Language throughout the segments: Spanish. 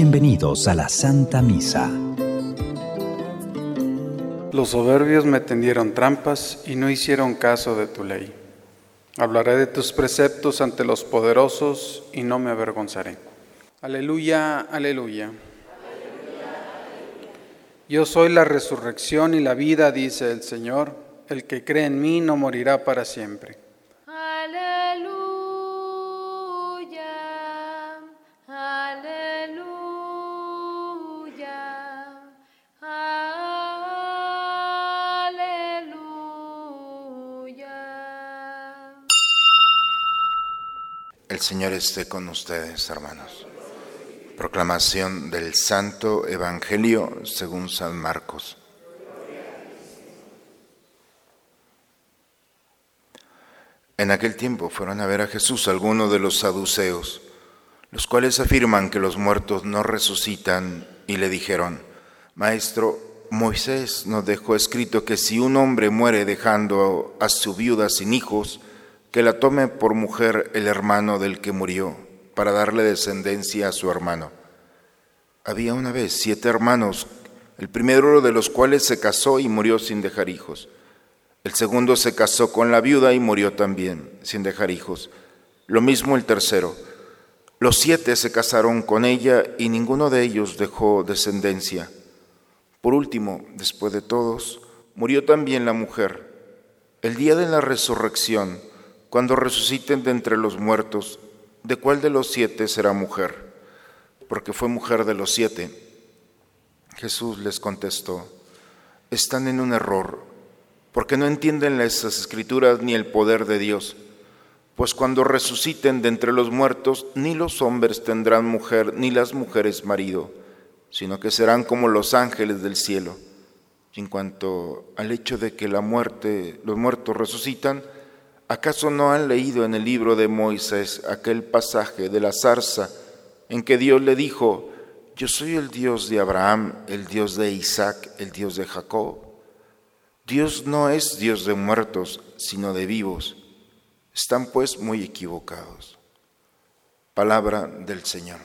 Bienvenidos a la Santa Misa. Los soberbios me tendieron trampas y no hicieron caso de tu ley. Hablaré de tus preceptos ante los poderosos y no me avergonzaré. Aleluya, aleluya. Yo soy la resurrección y la vida, dice el Señor. El que cree en mí no morirá para siempre. El Señor esté con ustedes, hermanos. Proclamación del Santo Evangelio según San Marcos. En aquel tiempo fueron a ver a Jesús algunos de los saduceos, los cuales afirman que los muertos no resucitan, y le dijeron, Maestro, Moisés nos dejó escrito que si un hombre muere dejando a su viuda sin hijos, que la tome por mujer el hermano del que murió, para darle descendencia a su hermano. Había una vez siete hermanos, el primero de los cuales se casó y murió sin dejar hijos. El segundo se casó con la viuda y murió también, sin dejar hijos. Lo mismo el tercero. Los siete se casaron con ella y ninguno de ellos dejó descendencia. Por último, después de todos, murió también la mujer. El día de la resurrección, cuando resuciten de entre los muertos, ¿de cuál de los siete será mujer? Porque fue mujer de los siete. Jesús les contestó, están en un error, porque no entienden las escrituras ni el poder de Dios. Pues cuando resuciten de entre los muertos, ni los hombres tendrán mujer, ni las mujeres marido, sino que serán como los ángeles del cielo. en cuanto al hecho de que la muerte, los muertos resucitan, ¿Acaso no han leído en el libro de Moisés aquel pasaje de la zarza en que Dios le dijo, yo soy el Dios de Abraham, el Dios de Isaac, el Dios de Jacob? Dios no es Dios de muertos, sino de vivos. Están pues muy equivocados. Palabra del Señor.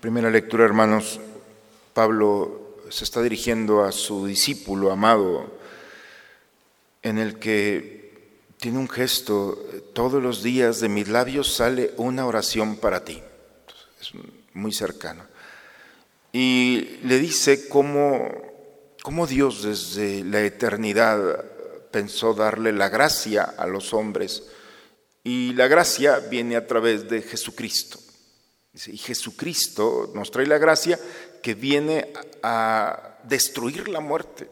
Primera lectura, hermanos, Pablo se está dirigiendo a su discípulo amado, en el que tiene un gesto, todos los días de mis labios sale una oración para ti. Es muy cercano. Y le dice cómo, cómo Dios desde la eternidad pensó darle la gracia a los hombres. Y la gracia viene a través de Jesucristo. Y Jesucristo nos trae la gracia que viene a destruir la muerte.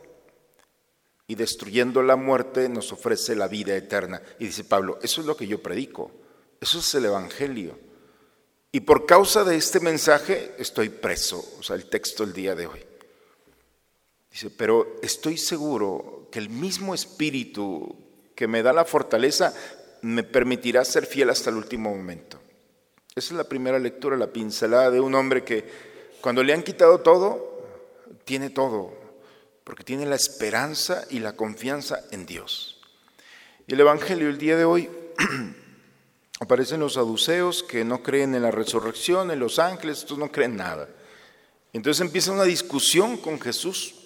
Y destruyendo la muerte nos ofrece la vida eterna. Y dice Pablo, eso es lo que yo predico, eso es el Evangelio. Y por causa de este mensaje estoy preso, o sea, el texto del día de hoy. Dice, pero estoy seguro que el mismo espíritu que me da la fortaleza me permitirá ser fiel hasta el último momento. Esa es la primera lectura, la pincelada de un hombre que cuando le han quitado todo, tiene todo, porque tiene la esperanza y la confianza en Dios. Y el Evangelio el día de hoy aparecen los saduceos que no creen en la resurrección, en los ángeles, estos no creen nada. Entonces empieza una discusión con Jesús.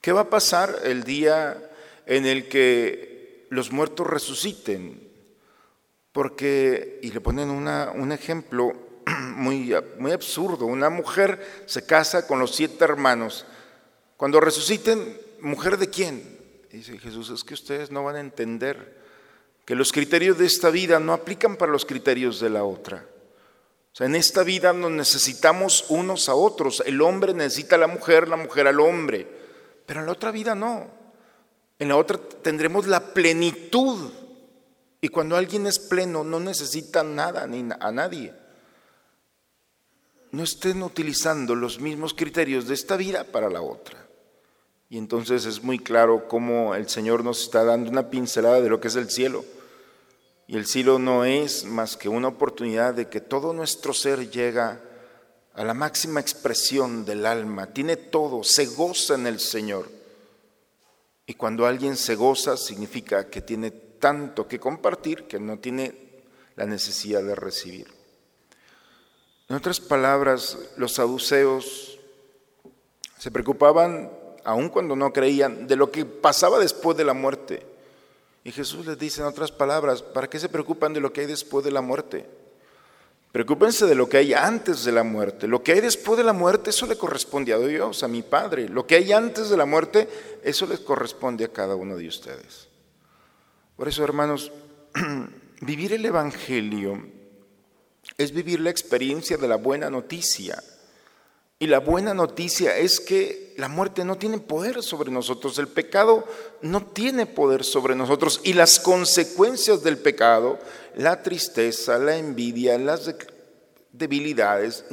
¿Qué va a pasar el día en el que los muertos resuciten? Porque, y le ponen un ejemplo muy, muy absurdo, una mujer se casa con los siete hermanos. Cuando resuciten, ¿mujer de quién? Dice Jesús, es que ustedes no van a entender que los criterios de esta vida no aplican para los criterios de la otra. O sea, en esta vida nos necesitamos unos a otros. El hombre necesita a la mujer, la mujer al hombre. Pero en la otra vida no. En la otra tendremos la plenitud y cuando alguien es pleno no necesita nada ni a nadie. No estén utilizando los mismos criterios de esta vida para la otra. Y entonces es muy claro cómo el Señor nos está dando una pincelada de lo que es el cielo. Y el cielo no es más que una oportunidad de que todo nuestro ser llega a la máxima expresión del alma, tiene todo, se goza en el Señor. Y cuando alguien se goza significa que tiene tanto que compartir que no tiene la necesidad de recibir. En otras palabras, los saduceos se preocupaban, aun cuando no creían, de lo que pasaba después de la muerte. Y Jesús les dice en otras palabras, ¿para qué se preocupan de lo que hay después de la muerte? Preocúpense de lo que hay antes de la muerte. Lo que hay después de la muerte, eso le corresponde a Dios, a mi Padre. Lo que hay antes de la muerte, eso les corresponde a cada uno de ustedes. Por eso, hermanos, vivir el Evangelio es vivir la experiencia de la buena noticia. Y la buena noticia es que la muerte no tiene poder sobre nosotros, el pecado no tiene poder sobre nosotros y las consecuencias del pecado, la tristeza, la envidia, las debilidades,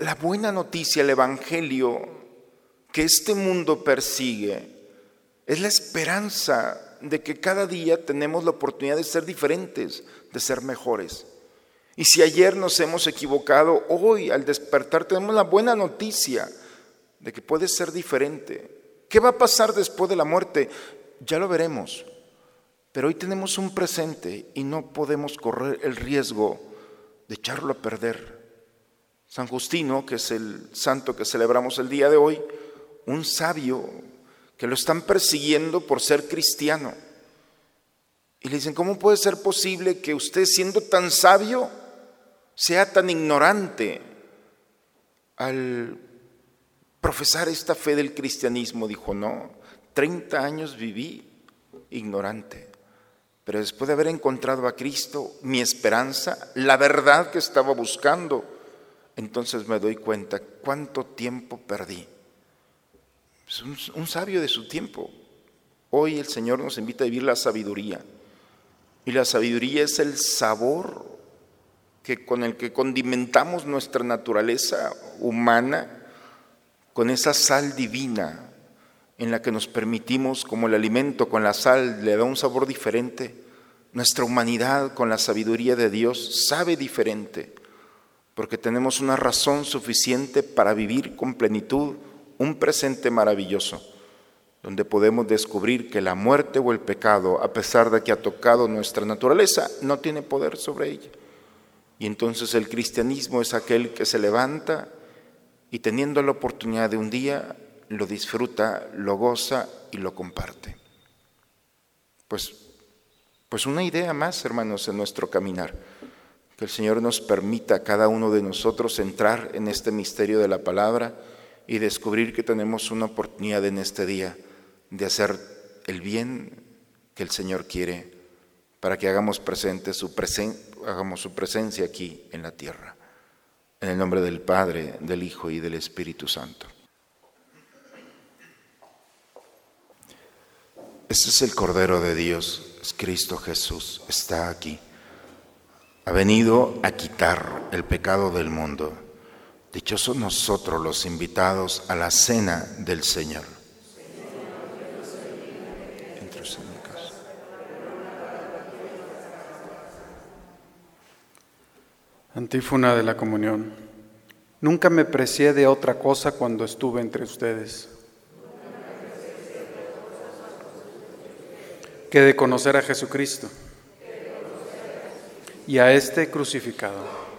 la buena noticia, el Evangelio que este mundo persigue, es la esperanza de que cada día tenemos la oportunidad de ser diferentes, de ser mejores. Y si ayer nos hemos equivocado, hoy al despertar tenemos la buena noticia de que puede ser diferente. ¿Qué va a pasar después de la muerte? Ya lo veremos. Pero hoy tenemos un presente y no podemos correr el riesgo de echarlo a perder. San Justino, que es el santo que celebramos el día de hoy, un sabio que lo están persiguiendo por ser cristiano. Y le dicen, ¿cómo puede ser posible que usted siendo tan sabio sea tan ignorante al profesar esta fe del cristianismo. Dijo, no, 30 años viví ignorante, pero después de haber encontrado a Cristo, mi esperanza, la verdad que estaba buscando, entonces me doy cuenta cuánto tiempo perdí. Es un, un sabio de su tiempo. Hoy el Señor nos invita a vivir la sabiduría. Y la sabiduría es el sabor que con el que condimentamos nuestra naturaleza humana con esa sal divina en la que nos permitimos, como el alimento con la sal le da un sabor diferente, nuestra humanidad con la sabiduría de Dios sabe diferente, porque tenemos una razón suficiente para vivir con plenitud un presente maravilloso, donde podemos descubrir que la muerte o el pecado, a pesar de que ha tocado nuestra naturaleza, no tiene poder sobre ella y entonces el cristianismo es aquel que se levanta y teniendo la oportunidad de un día, lo disfruta, lo goza y lo comparte. Pues, pues una idea más, hermanos, en nuestro caminar. Que el Señor nos permita a cada uno de nosotros entrar en este misterio de la palabra y descubrir que tenemos una oportunidad en este día de hacer el bien que el Señor quiere para que hagamos presente su presencia hagamos su presencia aquí en la tierra. En el nombre del Padre, del Hijo y del Espíritu Santo. Este es el Cordero de Dios, es Cristo Jesús, está aquí. Ha venido a quitar el pecado del mundo. Dichosos nosotros los invitados a la cena del Señor. Antífona de la comunión. Nunca me precié de otra cosa cuando estuve entre ustedes que de conocer a Jesucristo y a este crucificado.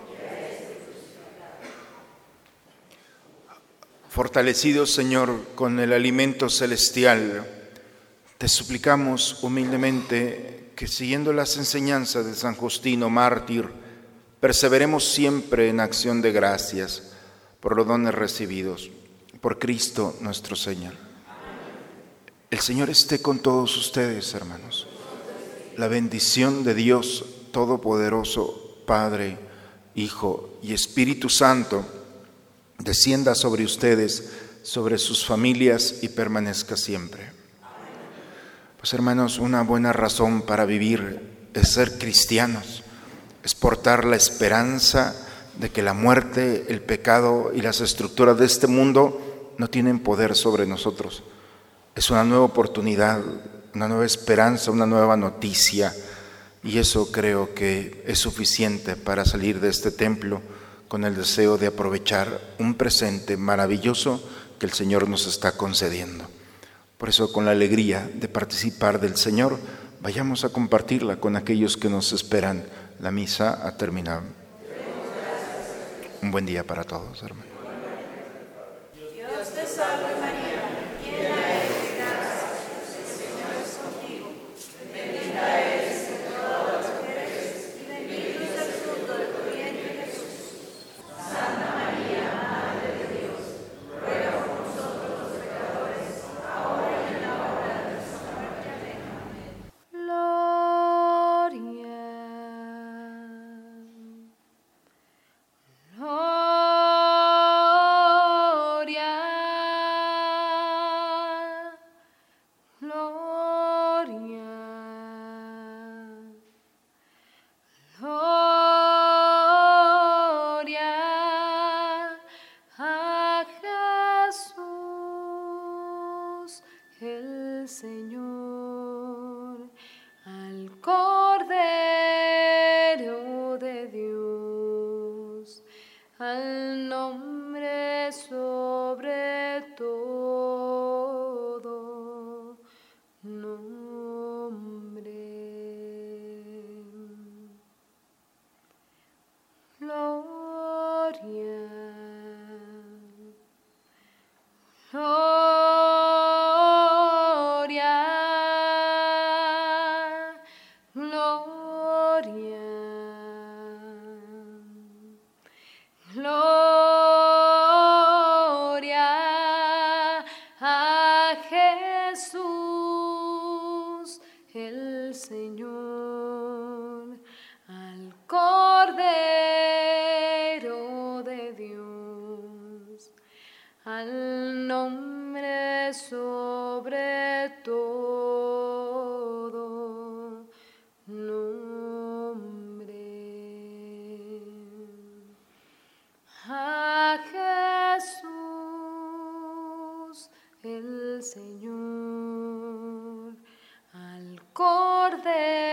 Fortalecido Señor con el alimento celestial, te suplicamos humildemente que siguiendo las enseñanzas de San Justino, mártir, Perseveremos siempre en acción de gracias por los dones recibidos, por Cristo nuestro Señor. El Señor esté con todos ustedes, hermanos. La bendición de Dios Todopoderoso, Padre, Hijo y Espíritu Santo, descienda sobre ustedes, sobre sus familias y permanezca siempre. Pues hermanos, una buena razón para vivir es ser cristianos es portar la esperanza de que la muerte, el pecado y las estructuras de este mundo no tienen poder sobre nosotros. Es una nueva oportunidad, una nueva esperanza, una nueva noticia. Y eso creo que es suficiente para salir de este templo con el deseo de aprovechar un presente maravilloso que el Señor nos está concediendo. Por eso, con la alegría de participar del Señor, vayamos a compartirla con aquellos que nos esperan. La misa ha terminado. Un buen día para todos, hermanos. Oh. Señor, al Cordero.